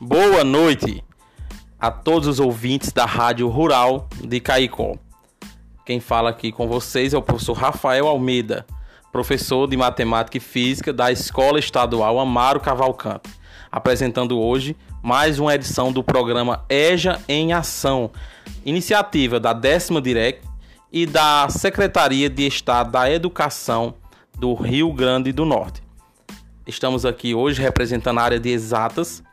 Boa noite a todos os ouvintes da Rádio Rural de Caicó. Quem fala aqui com vocês é o professor Rafael Almeida, professor de Matemática e Física da Escola Estadual Amaro Cavalcante, apresentando hoje mais uma edição do programa EJA em Ação, iniciativa da décima Direct e da Secretaria de Estado da Educação do Rio Grande do Norte. Estamos aqui hoje representando a área de exatas,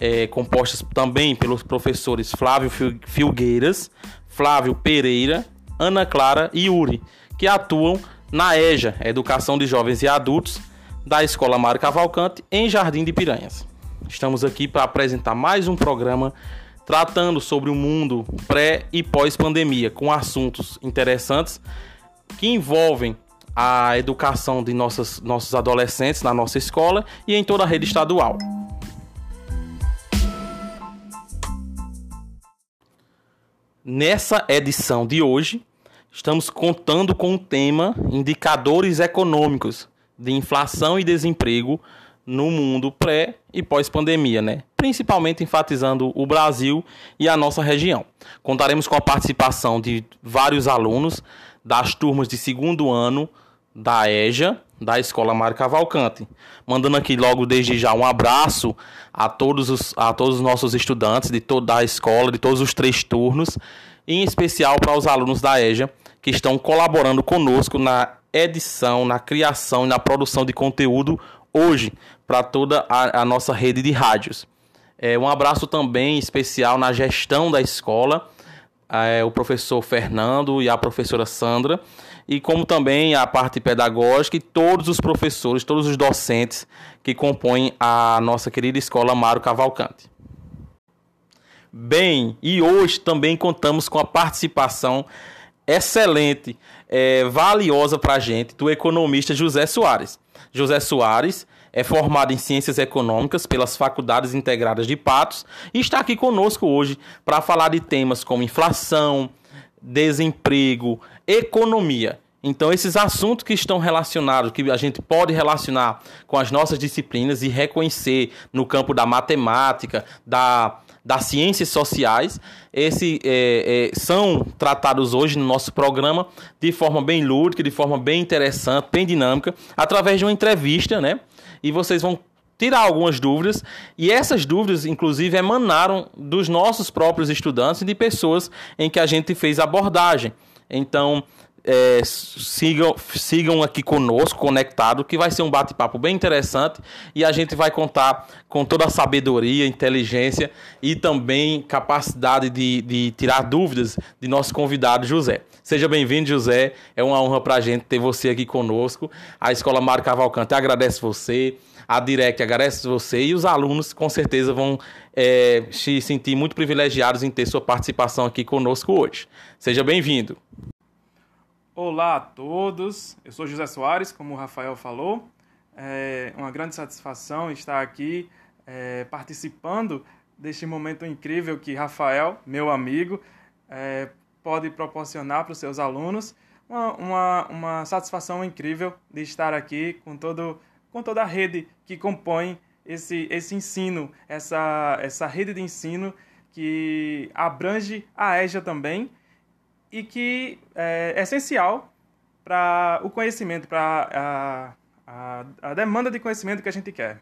é, compostas também pelos professores Flávio Filgueiras, Flávio Pereira, Ana Clara e Yuri, que atuam na EJA, Educação de Jovens e Adultos, da Escola Mário Cavalcante, em Jardim de Piranhas. Estamos aqui para apresentar mais um programa tratando sobre o mundo pré e pós-pandemia, com assuntos interessantes que envolvem a educação de nossas, nossos adolescentes na nossa escola e em toda a rede estadual. Nessa edição de hoje, estamos contando com o tema Indicadores Econômicos de Inflação e Desemprego no mundo pré e pós-pandemia, né? Principalmente enfatizando o Brasil e a nossa região. Contaremos com a participação de vários alunos das turmas de segundo ano da EJA, da Escola Mário Cavalcante. Mandando aqui logo desde já um abraço a todos os, a todos os nossos estudantes de toda a escola, de todos os três turnos, em especial para os alunos da EJA que estão colaborando conosco na edição, na criação e na produção de conteúdo hoje para toda a, a, nossa rede de rádios. É, um abraço também especial na gestão da escola, é, o professor Fernando e a professora Sandra e como também a parte pedagógica e todos os professores, todos os docentes que compõem a nossa querida escola Mário Cavalcante. Bem, e hoje também contamos com a participação excelente, é, valiosa para a gente, do economista José Soares. José Soares é formado em Ciências Econômicas pelas Faculdades Integradas de Patos e está aqui conosco hoje para falar de temas como inflação, desemprego, economia. Então, esses assuntos que estão relacionados, que a gente pode relacionar com as nossas disciplinas e reconhecer no campo da matemática, da, das ciências sociais, esse, é, é, são tratados hoje no nosso programa de forma bem lúdica, de forma bem interessante, bem dinâmica, através de uma entrevista, né? E vocês vão tirar algumas dúvidas, e essas dúvidas, inclusive, emanaram dos nossos próprios estudantes e de pessoas em que a gente fez abordagem. Então, é, sigam, sigam aqui conosco, conectado, que vai ser um bate-papo bem interessante e a gente vai contar com toda a sabedoria, inteligência e também capacidade de, de tirar dúvidas de nosso convidado José. Seja bem-vindo, José. É uma honra para a gente ter você aqui conosco. A Escola Mário Cavalcante agradece você, a Direct agradece você e os alunos com certeza vão é, se sentir muito privilegiados em ter sua participação aqui conosco hoje. Seja bem-vindo. Olá a todos, eu sou José Soares, como o Rafael falou. É uma grande satisfação estar aqui é, participando deste momento incrível que Rafael, meu amigo, é, pode proporcionar para os seus alunos. Uma, uma, uma, satisfação incrível de estar aqui com, todo, com toda a rede que compõe esse, esse ensino, essa, essa rede de ensino que abrange a EJA também e que é, é essencial para o conhecimento, para a, a, a demanda de conhecimento que a gente quer.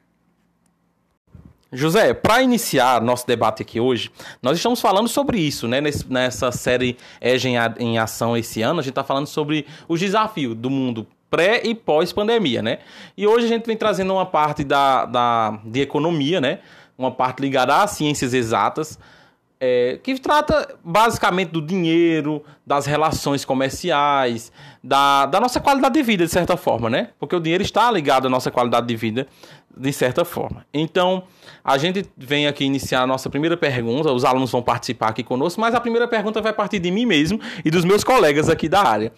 José, para iniciar nosso debate aqui hoje, nós estamos falando sobre isso, né? nessa série EGE em Ação esse ano, a gente está falando sobre os desafios do mundo pré e pós-pandemia, né? E hoje a gente vem trazendo uma parte da, da, de economia, né? Uma parte ligada às ciências exatas, é, que trata basicamente do dinheiro, das relações comerciais, da, da nossa qualidade de vida, de certa forma, né? Porque o dinheiro está ligado à nossa qualidade de vida, de certa forma. Então, a gente vem aqui iniciar a nossa primeira pergunta, os alunos vão participar aqui conosco, mas a primeira pergunta vai partir de mim mesmo e dos meus colegas aqui da área.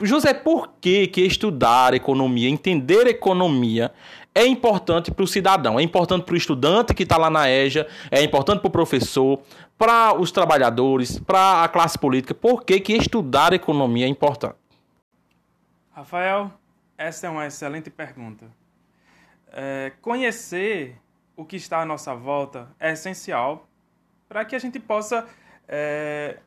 José, por que, que estudar economia, entender economia é importante para o cidadão, é importante para o estudante que está lá na EJA, é importante para o professor, para os trabalhadores, para a classe política. Por que, que estudar economia é importante? Rafael, essa é uma excelente pergunta. É, conhecer o que está à nossa volta é essencial para que a gente possa é,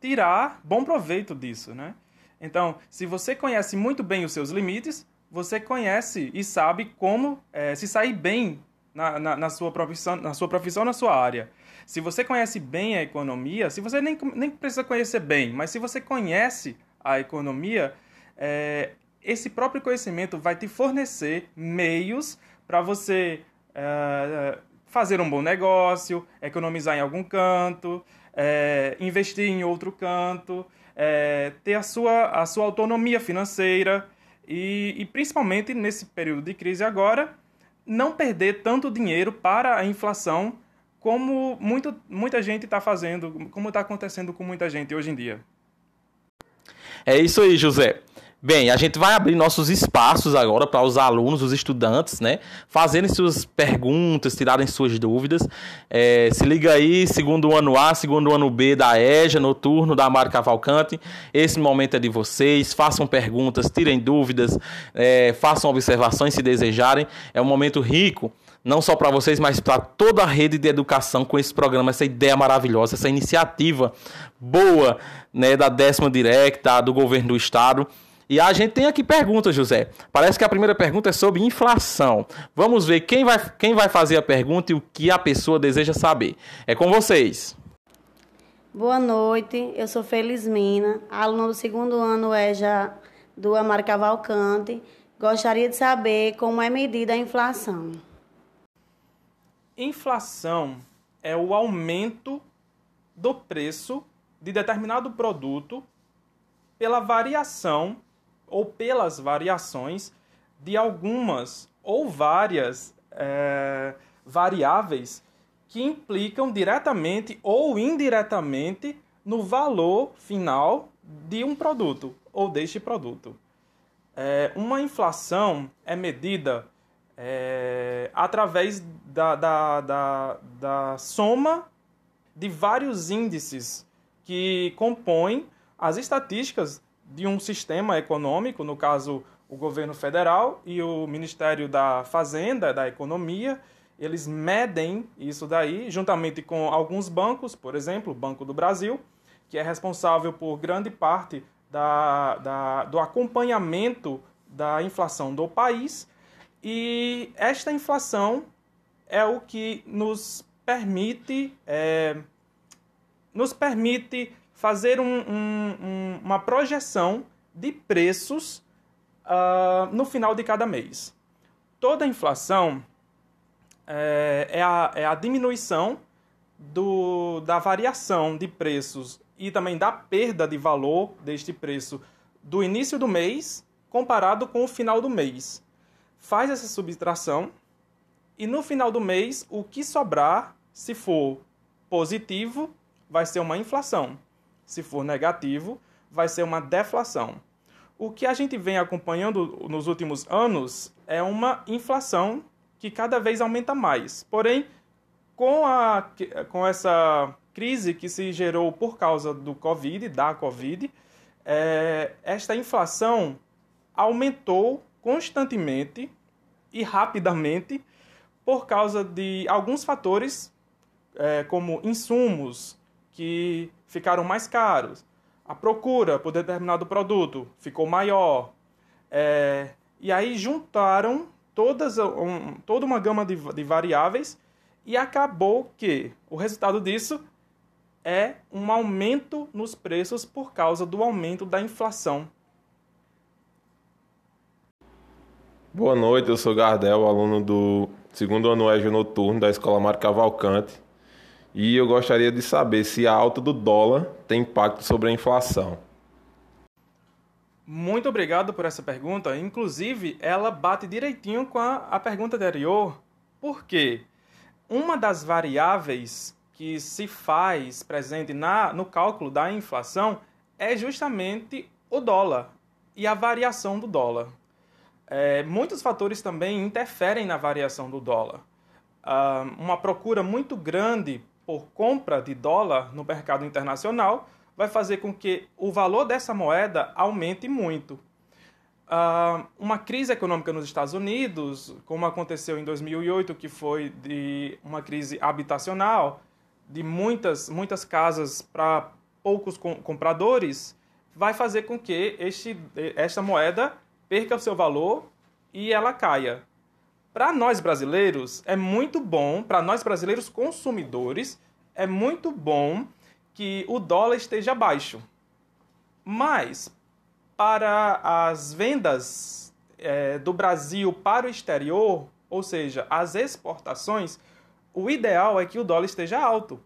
tirar bom proveito disso, né? Então, se você conhece muito bem os seus limites, você conhece e sabe como é, se sair bem na, na, na, sua profissão, na sua profissão, na sua área. Se você conhece bem a economia, se você nem, nem precisa conhecer bem, mas se você conhece a economia, é, esse próprio conhecimento vai te fornecer meios para você é, fazer um bom negócio, economizar em algum canto, é, investir em outro canto, é, ter a sua, a sua autonomia financeira e, e, principalmente nesse período de crise agora, não perder tanto dinheiro para a inflação como muito, muita gente está fazendo, como está acontecendo com muita gente hoje em dia. É isso aí, José. Bem, a gente vai abrir nossos espaços agora para os alunos, os estudantes, né? Fazerem suas perguntas, tirarem suas dúvidas. É, se liga aí, segundo ano A, segundo ano B da EJA, noturno da Mário Cavalcante. Esse momento é de vocês. Façam perguntas, tirem dúvidas, é, façam observações se desejarem. É um momento rico não só para vocês, mas para toda a rede de educação com esse programa, essa ideia maravilhosa, essa iniciativa boa né, da décima direta, do governo do estado. E a gente tem aqui perguntas, José. Parece que a primeira pergunta é sobre inflação. Vamos ver quem vai, quem vai fazer a pergunta e o que a pessoa deseja saber. É com vocês. Boa noite, eu sou Felizmina, aluna do segundo ano EJA do Amar Cavalcante. Gostaria de saber como é medida a inflação. Inflação é o aumento do preço de determinado produto pela variação ou pelas variações de algumas ou várias é, variáveis que implicam diretamente ou indiretamente no valor final de um produto ou deste produto. É, uma inflação é medida é, através da, da, da, da soma de vários índices que compõem as estatísticas de um sistema econômico, no caso o governo federal e o Ministério da Fazenda, da Economia, eles medem isso daí, juntamente com alguns bancos, por exemplo, o Banco do Brasil, que é responsável por grande parte da, da, do acompanhamento da inflação do país. E esta inflação é o que nos permite, é, nos permite fazer um, um, uma projeção de preços uh, no final de cada mês. Toda inflação é, é, a, é a diminuição do, da variação de preços e também da perda de valor deste preço do início do mês comparado com o final do mês. Faz essa subtração e no final do mês o que sobrar, se for positivo, vai ser uma inflação. Se for negativo, vai ser uma deflação. O que a gente vem acompanhando nos últimos anos é uma inflação que cada vez aumenta mais. Porém, com, a, com essa crise que se gerou por causa do Covid, da Covid, é, esta inflação aumentou constantemente e rapidamente por causa de alguns fatores, é, como insumos, que ficaram mais caros. A procura por determinado produto ficou maior. É, e aí juntaram todas, um, toda uma gama de, de variáveis e acabou que o resultado disso é um aumento nos preços por causa do aumento da inflação. Boa noite, eu sou Gardel, aluno do segundo ano EJA Noturno da Escola Mar Cavalcante. E eu gostaria de saber se a alta do dólar tem impacto sobre a inflação. Muito obrigado por essa pergunta. Inclusive, ela bate direitinho com a, a pergunta anterior, porque uma das variáveis que se faz presente na, no cálculo da inflação é justamente o dólar e a variação do dólar. É, muitos fatores também interferem na variação do dólar. Uh, uma procura muito grande por compra de dólar no mercado internacional vai fazer com que o valor dessa moeda aumente muito. uh, uma crise econômica nos Estados Unidos, como aconteceu em 2008, que foi de uma crise habitacional, de muitas, muitas casas para poucos com, compradores, vai fazer com que este, esta moeda perca o seu valor e ela caia. Para nós brasileiros, é muito bom, para nós brasileiros consumidores, é muito bom que o dólar esteja baixo. Mas, para as vendas é, do Brasil para o exterior, ou seja, as exportações, o ideal é que o dólar esteja alto.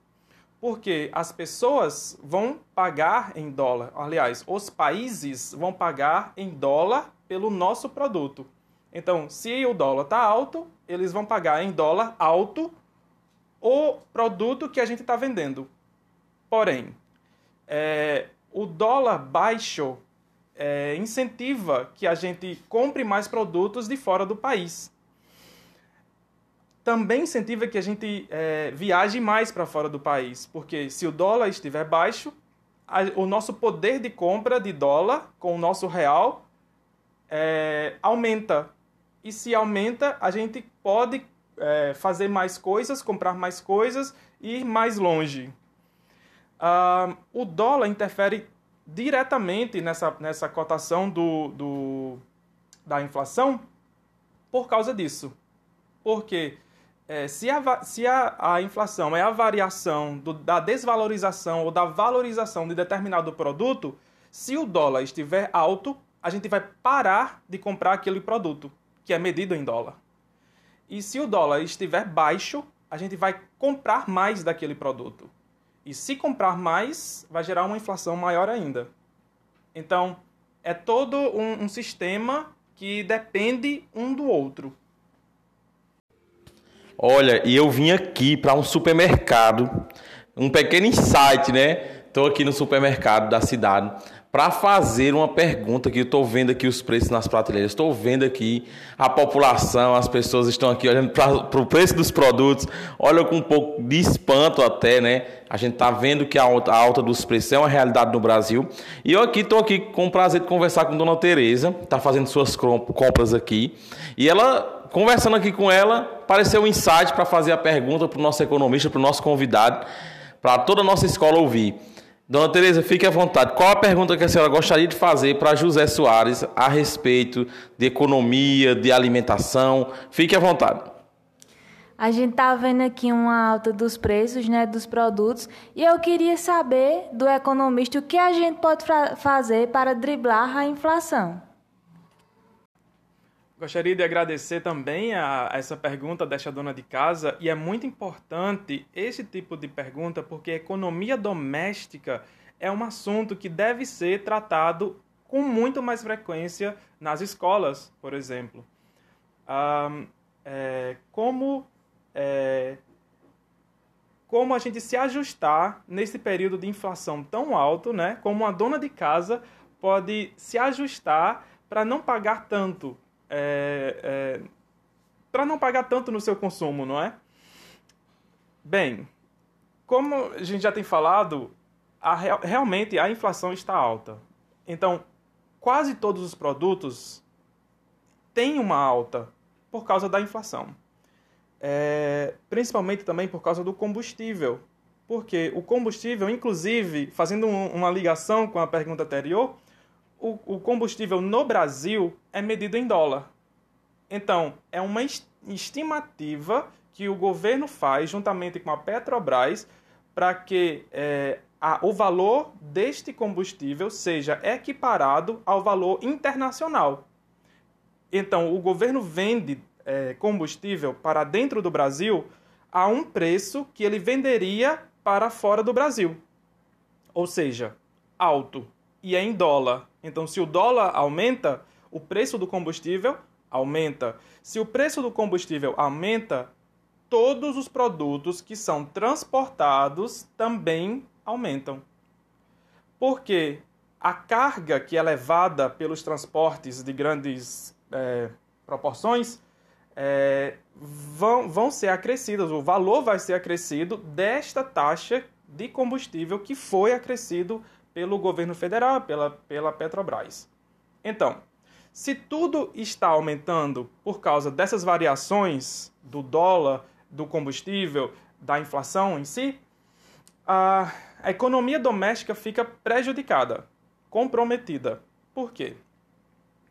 Porque as pessoas vão pagar em dólar. Aliás, os países vão pagar em dólar pelo nosso produto. Então, se o dólar está alto, eles vão pagar em dólar alto o produto que a gente está vendendo. Porém, é, o dólar baixo é, incentiva que a gente compre mais produtos de fora do país. Também incentiva que a gente é, viaje mais para fora do país, porque se o dólar estiver baixo, a, o nosso poder de compra de dólar com o nosso real é, aumenta. E se aumenta, a gente pode é, fazer mais coisas, comprar mais coisas e ir mais longe. Uh, o dólar interfere diretamente nessa, nessa cotação do, do, da inflação por causa disso. Porque é, se, a, se a, a inflação é a variação do, da desvalorização ou da valorização de determinado produto, se o dólar estiver alto, a gente vai parar de comprar aquele produto, que é medido em dólar. E se o dólar estiver baixo, a gente vai comprar mais daquele produto. E se comprar mais, vai gerar uma inflação maior ainda. Então, é todo um, um sistema que depende um do outro. Olha, e eu vim aqui para um supermercado, um pequeno insight, né? Estou aqui no supermercado da cidade para fazer uma pergunta que eu estou vendo aqui os preços nas prateleiras, estou vendo aqui a população, as pessoas estão aqui olhando para o preço dos produtos, olham com um pouco de espanto até, né? A gente está vendo que a alta, a alta, dos preços é uma realidade no Brasil. E eu aqui estou aqui com o prazer de conversar com Dona Tereza, está fazendo suas compras aqui, e ela conversando aqui com ela, apareceu um insight para fazer a pergunta para o nosso economista, para o nosso convidado, para toda a nossa escola ouvir. Dona Tereza, fique à vontade. Qual a pergunta que a senhora gostaria de fazer para José Soares a respeito de economia, de alimentação? Fique à vontade. A gente está vendo aqui uma alta dos preços né, dos produtos e eu queria saber do economista o que a gente pode fazer para driblar a inflação. Gostaria de agradecer também a, a, essa pergunta desta dona de casa e é muito importante esse tipo de pergunta porque economia doméstica é um assunto que deve ser tratado com muito mais frequência nas escolas, por exemplo. É, como é, como a gente se ajustar nesse período de inflação tão alto, né? Como uma dona de casa pode se ajustar para não pagar tanto é, é, para não pagar tanto no seu consumo, não é? Bem, como a gente já tem falado, a, realmente a inflação está alta. Então, quase todos os produtos têm uma alta por causa da inflação. É, principalmente também por causa do combustível. Porque o combustível, inclusive, fazendo um, uma ligação com a pergunta anterior, o, o combustível no Brasil é medido em dólar. Então, é uma estimativa que o governo faz juntamente com a Petrobras para que é, a, o valor deste combustível seja equiparado ao valor internacional. Então, o governo vende é, combustível para dentro do Brasil a um preço que ele venderia para fora do Brasil. Ou seja, alto. E é em dólar. Então, se o dólar aumenta, o preço do combustível aumenta. Se o preço do combustível aumenta, todos os produtos que são transportados também aumentam. Porque a carga que é levada pelos transportes de grandes é, proporções é, vão, vão ser acrescidas, o valor vai ser acrescido desta taxa de combustível que foi acrescido pelo governo federal, pela, pela Petrobras. Então, Se tudo está aumentando por causa dessas variações do dólar, do combustível, da inflação em si, a, economia doméstica fica prejudicada, comprometida. Por quê?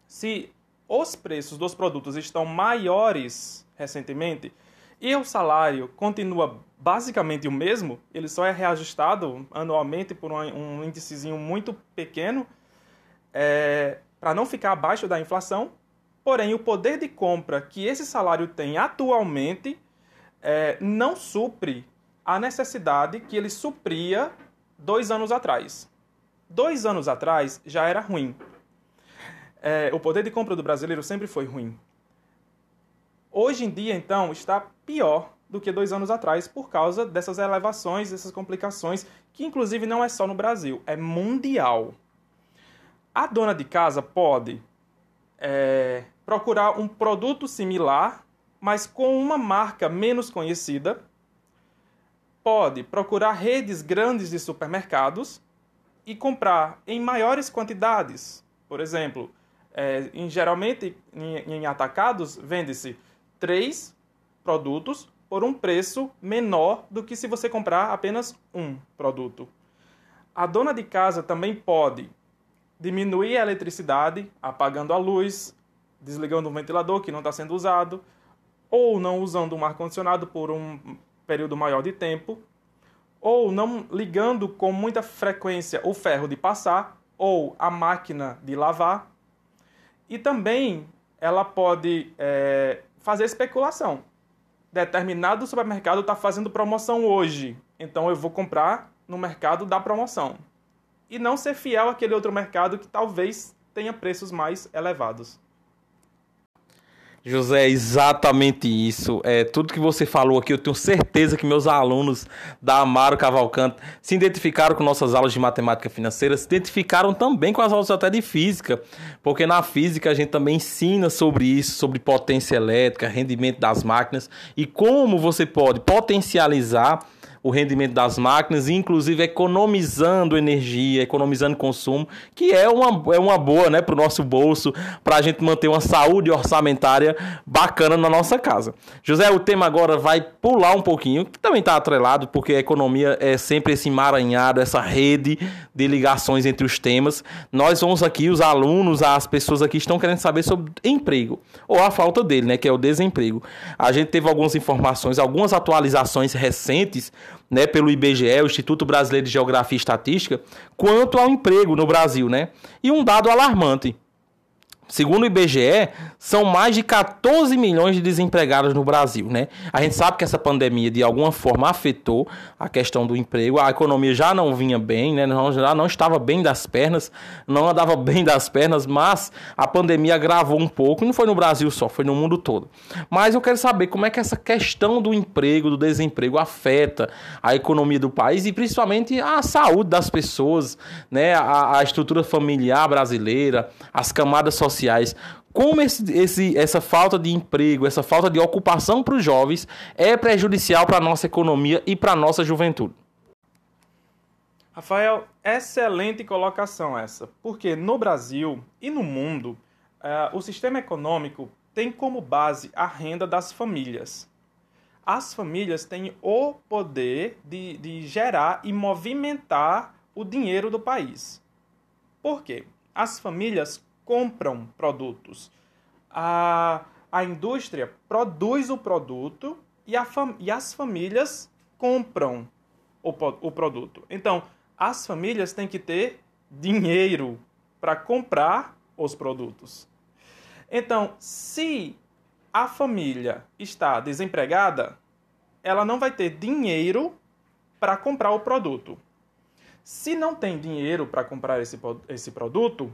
Se os preços dos produtos estão maiores recentemente e o salário continua basicamente o mesmo, ele só é reajustado anualmente por um, índicezinho muito pequeno, é, para não ficar abaixo da inflação. Porém, o poder de compra que esse salário tem atualmente é, não supre a necessidade que ele supria dois anos atrás. Dois anos atrás já era ruim. É, o poder de compra do brasileiro sempre foi ruim. Hoje em dia, então, está pior do que dois anos atrás por causa dessas elevações, dessas complicações, que inclusive não é só no Brasil, é mundial. A dona de casa pode é, procurar um produto similar, mas com uma marca menos conhecida. Pode procurar redes grandes de supermercados e comprar em maiores quantidades. Por exemplo, é, em, geralmente em, em atacados vende-se três produtos por um preço menor do que se você comprar apenas um produto. A dona de casa também pode diminuir a eletricidade, apagando a luz, desligando o ventilador que não está sendo usado, ou não usando um ar-condicionado por um período maior de tempo, ou não ligando com muita frequência o ferro de passar ou a máquina de lavar. E também ela pode é, fazer especulação determinado supermercado está fazendo promoção hoje, então eu vou comprar no mercado da promoção. E não ser fiel àquele outro mercado que talvez tenha preços mais elevados. José, é exatamente isso. É tudo que você falou aqui, eu tenho certeza que meus alunos da Amaro Cavalcante se identificaram com nossas aulas de matemática financeira, se identificaram também com as aulas até de física, porque na física a gente também ensina sobre isso, sobre potência elétrica, rendimento das máquinas e como você pode potencializar o rendimento das máquinas, inclusive economizando energia, economizando consumo, que é uma, é uma boa né, para o nosso bolso, para a gente manter uma saúde orçamentária bacana na nossa casa. José, o tema agora vai pular um pouquinho, que também está atrelado, porque a economia é sempre esse emaranhado, essa rede de ligações entre os temas. Nós vamos aqui, os alunos, as pessoas aqui estão querendo saber sobre emprego, ou a falta dele, né, que é o desemprego. A gente teve algumas informações, algumas atualizações recentes né, pelo IBGE, o Instituto Brasileiro de Geografia e Estatística, quanto ao emprego no Brasil, né? E um dado alarmante. Segundo o IBGE, são mais de 14 milhões de desempregados no Brasil, né? A gente sabe que essa pandemia de alguma forma afetou a questão do emprego, a economia já não vinha bem, né? Já não estava bem das pernas, não andava bem das pernas, mas a pandemia agravou um pouco, não foi no Brasil só, foi no mundo todo. Mas eu quero saber como é que essa questão do emprego, do desemprego afeta a economia do país e principalmente a saúde das pessoas, né? A, a estrutura familiar brasileira, as camadas sociais sociais, como esse, esse, essa falta de emprego, essa falta de ocupação para os jovens é prejudicial para a nossa economia e para a nossa juventude. Rafael, excelente colocação essa, porque no Brasil e no mundo, uh, o sistema econômico tem como base a renda das famílias. As famílias têm o poder de, de gerar e movimentar o dinheiro do país. Por quê? As famílias compram produtos. A, a indústria produz o produto e, a fam, e as famílias compram o, o produto. Então, as famílias têm que ter dinheiro para comprar os produtos. Então, se a família está desempregada, ela não vai ter dinheiro para comprar o produto. Se não tem dinheiro para comprar esse, esse produto,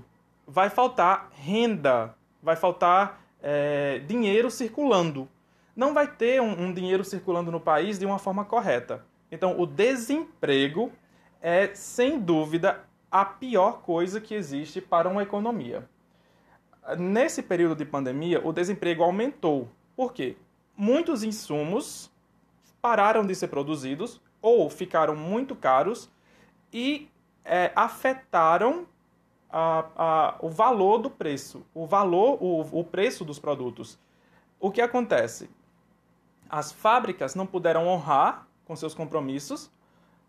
vai faltar renda, vai faltar é, dinheiro circulando. Não vai ter um, um dinheiro circulando no país de uma forma correta. Então, o desemprego é, sem dúvida, a pior coisa que existe para uma economia. Nesse período de pandemia, o desemprego aumentou. Por quê? Muitos insumos pararam de ser produzidos ou ficaram muito caros e é, afetaram a, a, o valor do preço, o valor, o, o preço dos produtos. O que acontece? As fábricas não puderam honrar com seus compromissos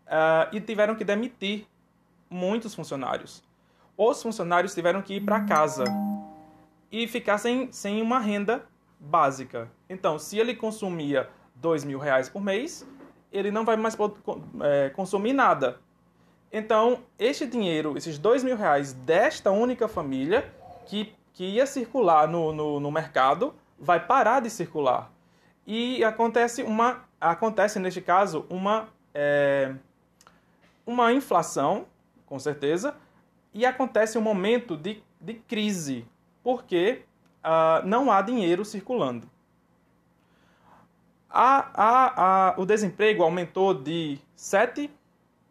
uh, e tiveram que demitir muitos funcionários. Os funcionários tiveram que ir para casa e ficar sem, sem uma renda básica. Então, se ele consumia dois mil reais por mês, ele não vai mais é, consumir nada. Então, este dinheiro, esses dois mil reais desta única família que, que ia circular no, no, no mercado, vai parar de circular. E acontece uma acontece neste caso uma é, uma inflação, com certeza, e acontece um momento de, de crise, porque uh, não há dinheiro circulando. A, a, a, o desemprego aumentou de 7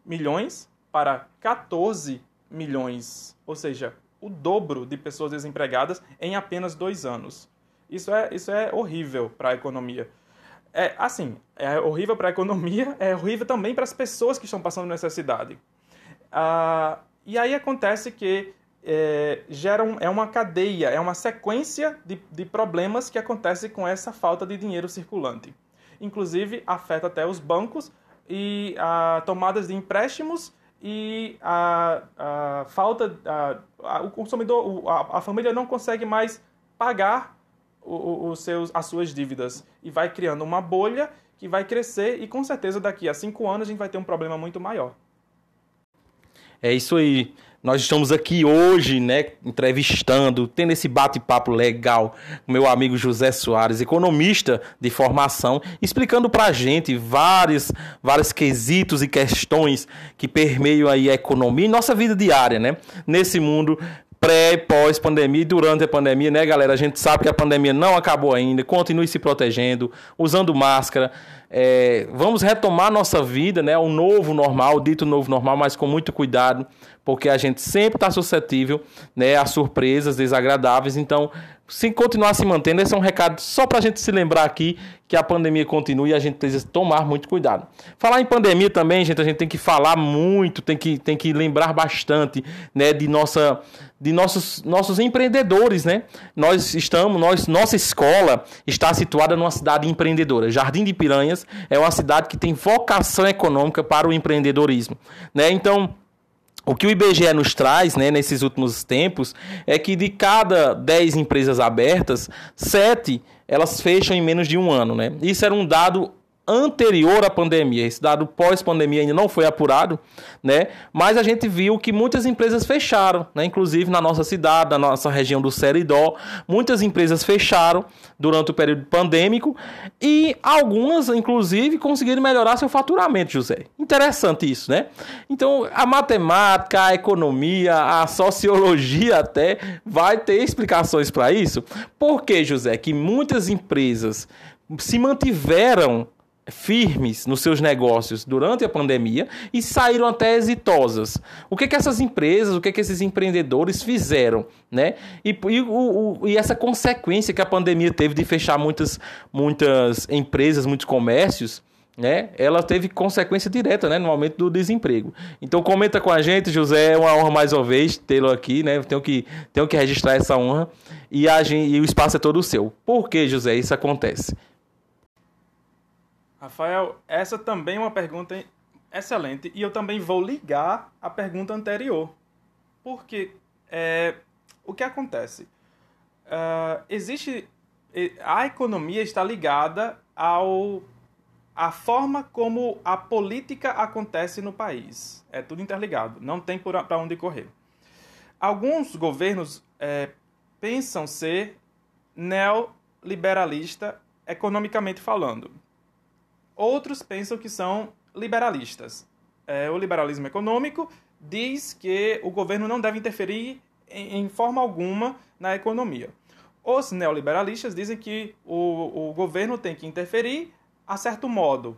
milhões para 14 milhões, ou seja, o dobro de pessoas desempregadas em apenas dois anos. Isso é, isso é horrível para a economia. É assim, é horrível para a economia, é horrível também para as pessoas que estão passando necessidade. Ah, e aí acontece que é, gera um, é uma cadeia, é uma sequência de, de problemas que acontece com essa falta de dinheiro circulante. Inclusive, afeta até os bancos e a tomadas de empréstimos e a, a falta, a, a, o consumidor, a, a família não consegue mais pagar os seus, as suas dívidas e vai criando uma bolha que vai crescer e com certeza daqui a cinco anos a gente vai ter um problema muito maior. É isso aí. Nós estamos aqui hoje, né, entrevistando, tendo esse bate-papo legal meu amigo José Soares, economista de formação, explicando para a gente vários, vários quesitos e questões que permeiam aí a economia e nossa vida diária, né? Nesse mundo pré e pós-pandemia e durante a pandemia, né, galera? A gente sabe que a pandemia não acabou ainda. Continue se protegendo, usando máscara. É, vamos retomar nossa vida, né? O novo normal, dito novo normal, mas com muito cuidado, porque a gente sempre está suscetível né, a surpresas desagradáveis. Então, se continuar se mantendo, esse é um recado só para a gente se lembrar aqui que a pandemia continua e a gente precisa tomar muito cuidado. Falar em pandemia também, gente, a gente tem que falar muito, tem que, tem que lembrar bastante né, de, nossa, de nossos, nossos empreendedores. Né? Nós estamos, nós, nossa escola está situada numa cidade empreendedora. Jardim de Piranhas é uma cidade que tem vocação econômica para o empreendedorismo. Né? Então, o que o IBGE nos traz né, nesses últimos tempos é que de cada 10 empresas abertas, 7 elas fecham em menos de um ano. Né? Isso era um dado anterior à pandemia. Esse dado pós-pandemia ainda não foi apurado, né? Mas a gente viu que muitas empresas fecharam, né? Inclusive na nossa cidade, na nossa região do Seridó, muitas empresas fecharam durante o período pandêmico e algumas, inclusive, conseguiram melhorar seu faturamento, José. Interessante isso, né? Então, a matemática, a economia, a sociologia até vai ter explicações para isso. Por que, José, que muitas empresas se mantiveram firmes nos seus negócios durante a pandemia e saíram até exitosas. O que que essas empresas, o que que esses empreendedores fizeram, né? E, e, o, o, e essa consequência que a pandemia teve de fechar muitas, muitas empresas, muitos comércios, né? Ela teve consequência direta, né, no aumento do desemprego. Então comenta com a gente, José, é uma honra mais uma vez tê-lo aqui, né? Tenho que tenho que registrar essa honra e a e o espaço é todo seu. Por que, José, isso acontece? Rafael, essa também é uma pergunta excelente e eu também vou ligar a pergunta anterior. Porque é, o que acontece? Uh, existe. A economia está ligada ao a forma como a política acontece no país. É tudo interligado, não tem para onde correr. Alguns governos é, pensam ser neoliberalista economicamente falando. Outros pensam que são liberalistas. É, o liberalismo econômico diz que o governo não deve interferir em, em forma alguma na economia. Os neoliberalistas dizem que o, o governo tem que interferir a certo modo,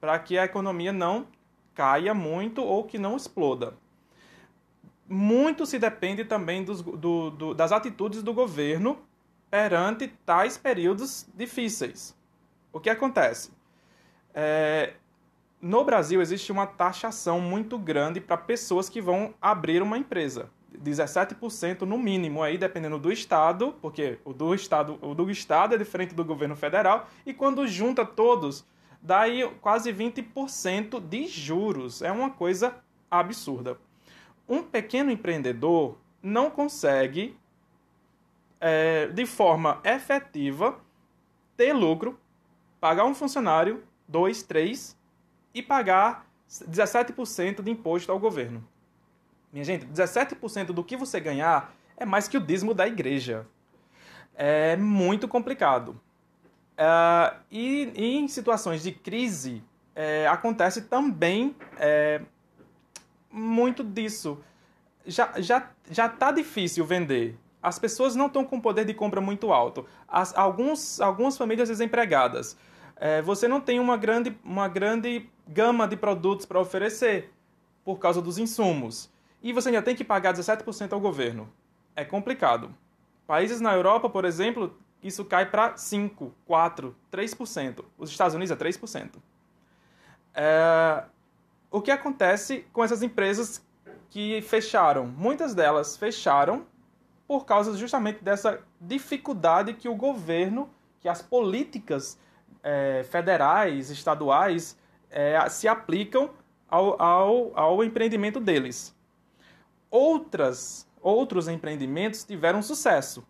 para que a economia não caia muito ou que não exploda. Muito se depende também dos, do, do, das atitudes do governo perante tais períodos difíceis. O que acontece? É, no Brasil existe uma taxação muito grande para pessoas que vão abrir uma empresa. 17% no mínimo aí dependendo do estado, porque o do estado, o do estado é diferente do governo federal e quando junta todos, daí quase 20% de juros. É uma coisa absurda. Um pequeno empreendedor não consegue é, de forma efetiva ter lucro, pagar um funcionário, dois, três, e pagar 17% de imposto ao governo. Minha gente, 17% do que você ganhar é mais que o dízimo da igreja. É muito complicado. É, e, e, em situações de crise, é, acontece também é, muito disso. Já, já, já tá difícil vender. As pessoas não estão com poder de compra muito alto. As, alguns, algumas famílias desempregadas. É, você não tem uma grande, uma grande gama de produtos para oferecer por causa dos insumos e você ainda tem que pagar 17% ao governo. É complicado. Países na Europa, por exemplo, isso cai para 5, 4, 3%. Os Estados Unidos é 3%. É... O que acontece com essas empresas que fecharam? Muitas delas fecharam por causa justamente dessa dificuldade que o governo, que as políticas é, federais, estaduais, é, se aplicam ao, ao, ao empreendimento deles outras, outros empreendimentos tiveram sucesso.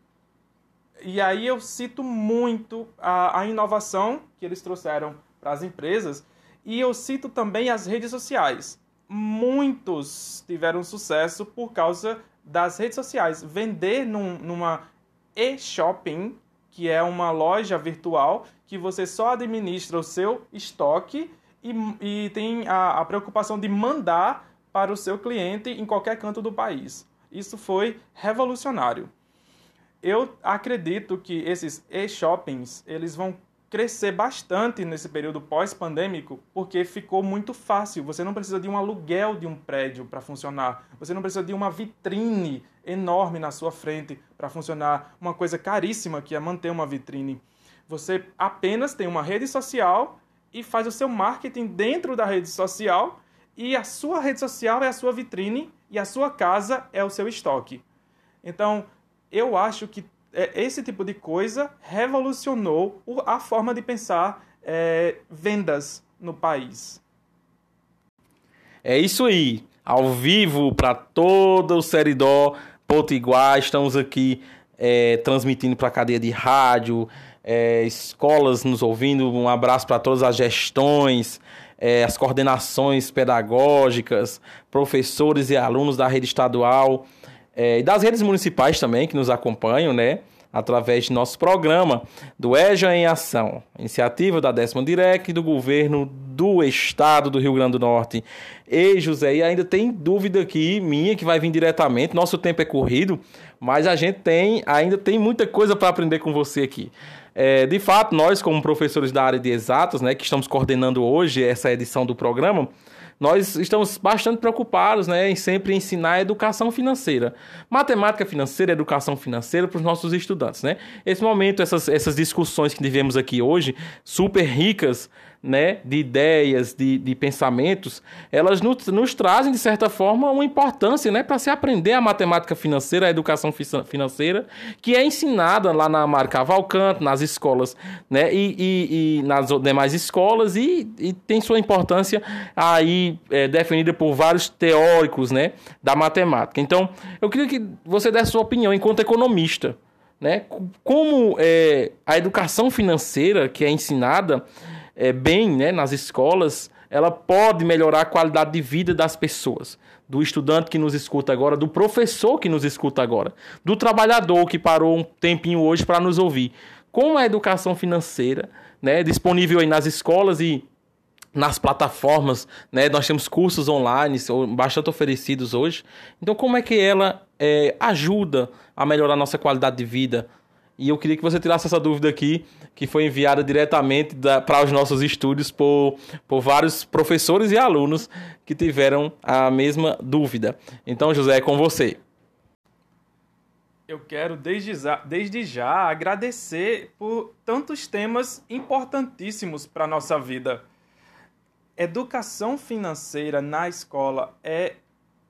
E aí eu cito muito a, a inovação que eles trouxeram para as empresas e eu cito também as redes sociais. Muitos tiveram sucesso por causa das redes sociais. Vender num, numa e-shopping, que é uma loja virtual que você só administra o seu estoque e, e tem a, a preocupação de mandar para o seu cliente em qualquer canto do país. Isso foi revolucionário. Eu acredito que esses e-shoppings eles vão crescer bastante nesse período pós-pandêmico, porque ficou muito fácil. Você não precisa de um aluguel de um prédio para funcionar. Você não precisa de uma vitrine enorme na sua frente para funcionar. Uma coisa caríssima que é manter uma vitrine. Você apenas tem uma rede social e faz o seu marketing dentro da rede social e a sua rede social é a sua vitrine e a sua casa é o seu estoque. Então, eu acho que esse tipo de coisa revolucionou a forma de pensar é, vendas no país. É isso aí. Ao vivo para todo o Seridó Potiguar. Estamos aqui é, transmitindo para a cadeia de rádio, é, escolas nos ouvindo. Um abraço para todas as gestões, é, as coordenações pedagógicas, professores e alunos da rede estadual é, e das redes municipais também que nos acompanham, né? Através de nosso programa do EJA em Ação, iniciativa da décima Direc do governo do estado do Rio Grande do Norte. E José, e ainda tem dúvida aqui minha que vai vir diretamente. Nosso tempo é corrido, mas a gente tem ainda tem muita coisa para aprender com você aqui. É, de fato, nós, como professores da área de exatas, né, que estamos coordenando hoje essa edição do programa, nós estamos bastante preocupados né, em sempre ensinar educação financeira. Matemática financeira, educação financeira para os nossos estudantes. Né? Esse momento, essas, essas discussões que tivemos aqui hoje, super ricas, né, de ideias, de, de pensamentos, elas nos, nos trazem, de certa forma, uma importância né, para se aprender a matemática financeira, a educação financeira, que é ensinada lá na Mar Cavalcante, nas escolas, né, e, e, e nas demais escolas, e, e, tem sua importância aí é, definida por vários teóricos né, da matemática. Então, eu queria que você desse sua opinião enquanto economista. Né? Como é, a educação financeira que é ensinada é, bem né, nas escolas, ela pode melhorar a qualidade de vida das pessoas. Do estudante que nos escuta agora, do professor que nos escuta agora, do trabalhador que parou um tempinho hoje para nos ouvir. Com a educação financeira, né, disponível aí nas escolas e nas plataformas, né, nós temos cursos online bastante oferecidos hoje. Então, como é que ela é, ajuda a melhorar a nossa qualidade de vida, e eu queria que você tirasse essa dúvida aqui, que foi enviada diretamente para os nossos estúdios por, por vários professores e alunos que tiveram a mesma dúvida. Então, José, é com você. Eu quero desde já, desde já agradecer por tantos temas importantíssimos para a nossa vida. Educação financeira na escola é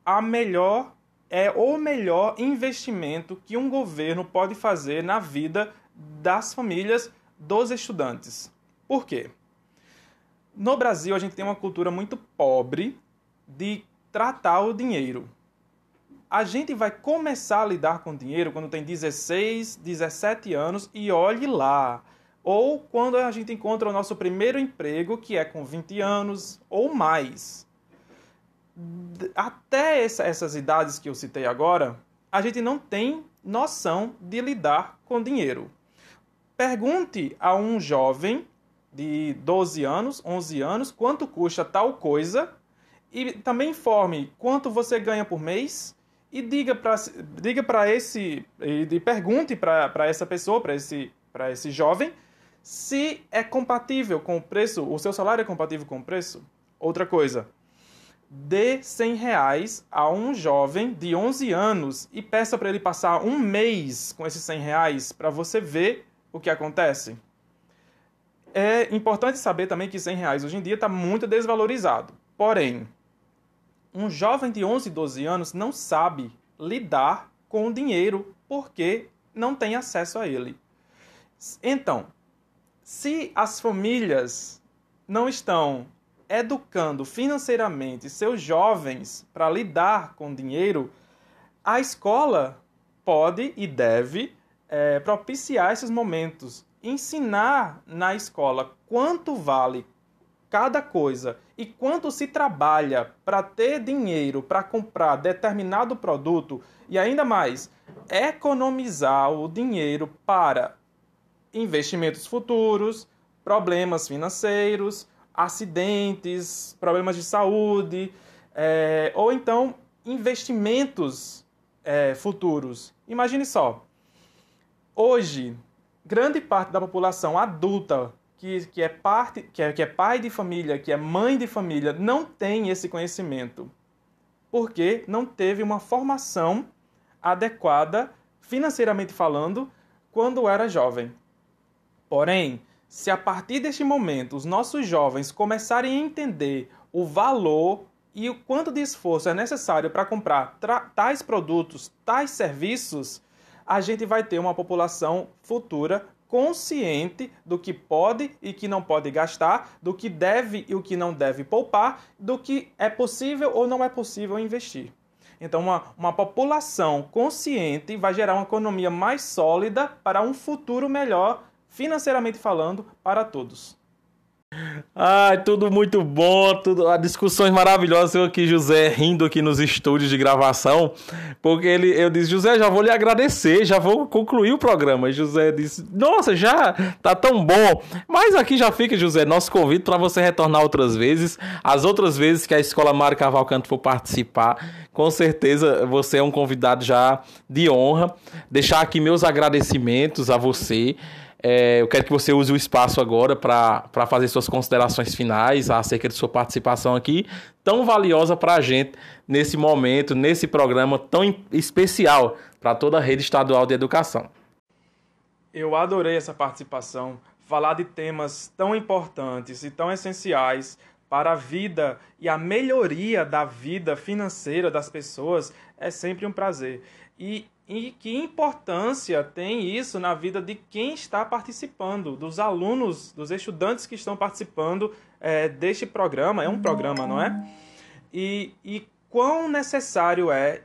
a melhor é o melhor investimento que um governo pode fazer na vida das famílias dos estudantes. Por quê? No Brasil, a gente tem uma cultura muito pobre de tratar o dinheiro. A gente vai começar a lidar com dinheiro quando tem 16, 17 anos e olhe lá. Ou quando a gente encontra o nosso primeiro emprego, que é com 20 anos ou mais. Até essa, essas idades que eu citei agora, a gente não tem noção de lidar com dinheiro. Pergunte a um jovem de 12 anos, 11 anos, quanto custa tal coisa e também informe quanto você ganha por mês e diga para diga para esse e pergunte para essa pessoa, para esse para esse jovem, se é compatível com o preço, o seu salário é compatível com o preço. Outra coisa, dê 100 reais a um jovem de 11 anos e peça para ele passar um mês com esses 100 reais para você ver o que acontece. É importante saber também que 100 reais hoje em dia está muito desvalorizado. Porém, um jovem de 11, 12 anos não sabe lidar com o dinheiro porque não tem acesso a ele. Então, se as famílias não estão educando financeiramente seus jovens para lidar com dinheiro, a escola pode e deve é, propiciar esses momentos, ensinar na escola quanto vale cada coisa e quanto se trabalha para ter dinheiro para comprar determinado produto e ainda mais economizar o dinheiro para investimentos futuros, problemas financeiros, acidentes, problemas de saúde, é, ou então investimentos é, futuros. Imagine só, hoje, grande parte da população adulta que, que, é parte, que, é, que é pai de família, que é mãe de família, não tem esse conhecimento. Porque não teve uma formação adequada, financeiramente falando, quando era jovem. Porém, se a partir deste momento os nossos jovens começarem a entender o valor e o quanto de esforço é necessário para comprar tais produtos, tais serviços, a gente vai ter uma população futura consciente do que pode e que não pode gastar, do que deve e o que não deve poupar, do que é possível ou não é possível investir. Então, uma, uma população consciente vai gerar uma economia mais sólida para um futuro melhor, financeiramente falando, para todos. Ai, tudo muito bom, tudo, discussões maravilhosas. Eu aqui, José, rindo aqui nos estúdios de gravação, porque ele, eu disse, José, já vou lhe agradecer, já vou concluir o programa. E José disse, nossa, já tá tão bom. Mas aqui já fica, José, nosso convite para você retornar outras vezes. As outras vezes que a Escola Mário Cavalcante for participar, com certeza você é um convidado já de honra. Deixar aqui meus agradecimentos a você. É, eu quero que você use o espaço agora para fazer suas considerações finais acerca de sua participação aqui, tão valiosa para a gente nesse momento, nesse programa tão especial para toda a rede estadual de educação. Eu adorei essa participação, falar de temas tão importantes e tão essenciais para a vida e a melhoria da vida financeira das pessoas é sempre um prazer. E e que importância tem isso na vida de quem está participando, dos alunos, dos estudantes que estão participando é, deste programa. É um programa, não é? E, e quão necessário é,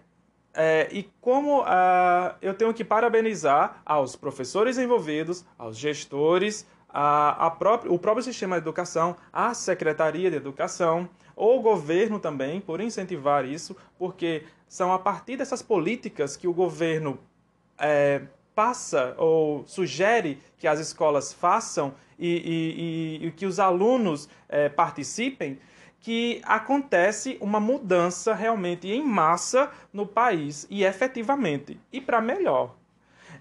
é e como uh, eu tenho que parabenizar aos professores envolvidos, aos gestores, a, a o próprio sistema de educação, a Secretaria de Educação, ou o governo também, por incentivar isso, porque são a partir dessas políticas que o governo é, passa ou sugere que as escolas façam e, e, e que os alunos é, participem, que acontece uma mudança realmente em massa no país e efetivamente e para melhor.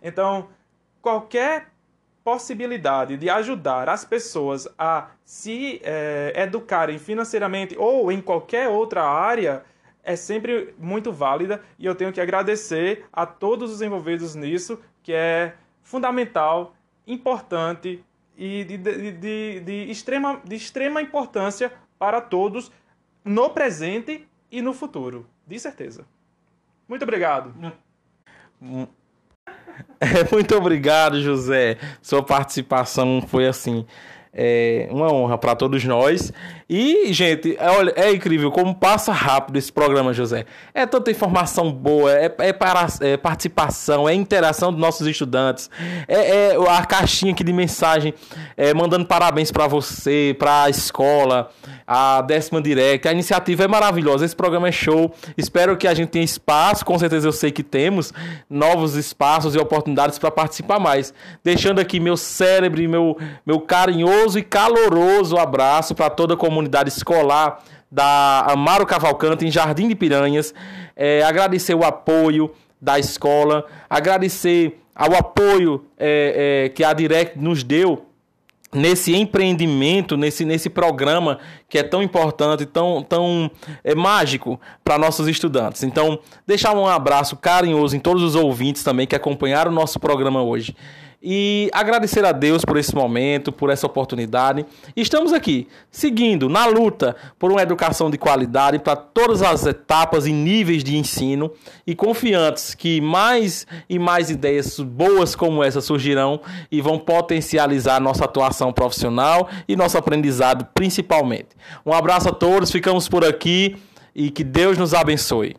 Então, qualquer possibilidade de ajudar as pessoas a se é, educarem financeiramente ou em qualquer outra área é sempre muito válida e eu tenho que agradecer a todos os envolvidos nisso, que é fundamental, importante e de, de, de, de extrema, de extrema importância para todos no presente e no futuro, de certeza. Muito obrigado. Muito obrigado, José. Sua participação foi assim é uma honra para todos nós. E, gente, é, olha, é incrível como passa rápido esse programa, José. É tanta informação boa, é, é, para, é participação, é interação dos nossos estudantes, é, é a caixinha aqui de mensagem é, mandando parabéns para você, para a escola, a décima direct. A iniciativa é maravilhosa, esse programa é show. Espero que a gente tenha espaço, com certeza eu sei que temos novos espaços e oportunidades para participar mais. Deixando aqui meu cérebro meu, meu carinhoso e caloroso abraço para toda a comunidade comunidade escolar da Amaro Cavalcante, em Jardim de Piranhas. É, agradecer o apoio da escola, agradecer ao apoio é, é, que a Direct nos deu nesse empreendimento, nesse, nesse programa que é tão importante, tão, tão é, mágico para nossos estudantes. Então, deixar um abraço carinhoso em todos os ouvintes também que acompanharam o nosso programa hoje e agradecer a Deus por esse momento, por essa oportunidade. Estamos aqui, seguindo na luta por uma educação de qualidade para todas as etapas e níveis de ensino e confiantes que mais e mais ideias boas como essa surgirão e vão potencializar nossa atuação profissional e nosso aprendizado principalmente. Um abraço a todos, ficamos por aqui e que Deus nos abençoe.